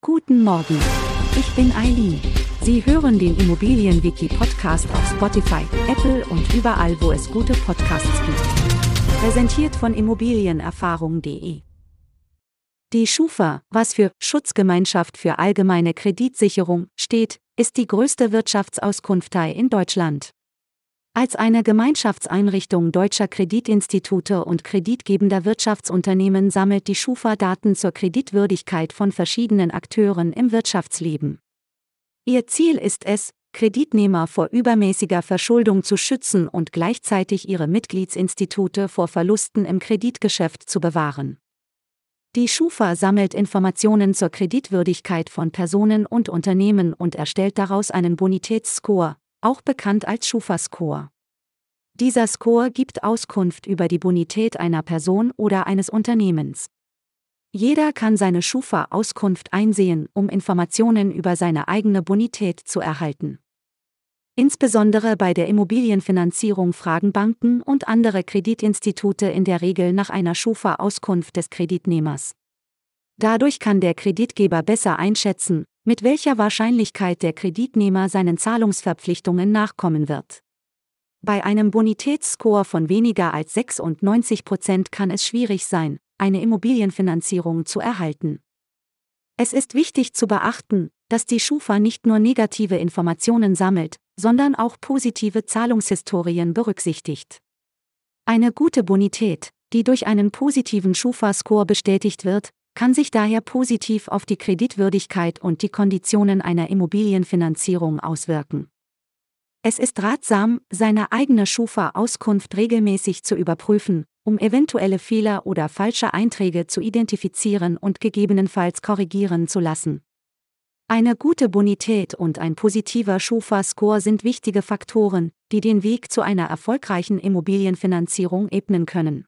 Guten Morgen. Ich bin Eileen. Sie hören den Immobilienwiki-Podcast auf Spotify, Apple und überall, wo es gute Podcasts gibt. Präsentiert von Immobilienerfahrung.de. Die Schufa, was für Schutzgemeinschaft für allgemeine Kreditsicherung steht, ist die größte Wirtschaftsauskunftei in Deutschland. Als eine Gemeinschaftseinrichtung deutscher Kreditinstitute und kreditgebender Wirtschaftsunternehmen sammelt die Schufa Daten zur Kreditwürdigkeit von verschiedenen Akteuren im Wirtschaftsleben. Ihr Ziel ist es, Kreditnehmer vor übermäßiger Verschuldung zu schützen und gleichzeitig ihre Mitgliedsinstitute vor Verlusten im Kreditgeschäft zu bewahren. Die Schufa sammelt Informationen zur Kreditwürdigkeit von Personen und Unternehmen und erstellt daraus einen Bonitätsscore, auch bekannt als Schufa-Score. Dieser Score gibt Auskunft über die Bonität einer Person oder eines Unternehmens. Jeder kann seine Schufa-Auskunft einsehen, um Informationen über seine eigene Bonität zu erhalten. Insbesondere bei der Immobilienfinanzierung fragen Banken und andere Kreditinstitute in der Regel nach einer Schufa-Auskunft des Kreditnehmers. Dadurch kann der Kreditgeber besser einschätzen, mit welcher Wahrscheinlichkeit der Kreditnehmer seinen Zahlungsverpflichtungen nachkommen wird. Bei einem Bonitätsscore von weniger als 96 Prozent kann es schwierig sein, eine Immobilienfinanzierung zu erhalten. Es ist wichtig zu beachten, dass die Schufa nicht nur negative Informationen sammelt, sondern auch positive Zahlungshistorien berücksichtigt. Eine gute Bonität, die durch einen positiven Schufa-Score bestätigt wird, kann sich daher positiv auf die Kreditwürdigkeit und die Konditionen einer Immobilienfinanzierung auswirken. Es ist ratsam, seine eigene Schufa-Auskunft regelmäßig zu überprüfen, um eventuelle Fehler oder falsche Einträge zu identifizieren und gegebenenfalls korrigieren zu lassen. Eine gute Bonität und ein positiver Schufa-Score sind wichtige Faktoren, die den Weg zu einer erfolgreichen Immobilienfinanzierung ebnen können.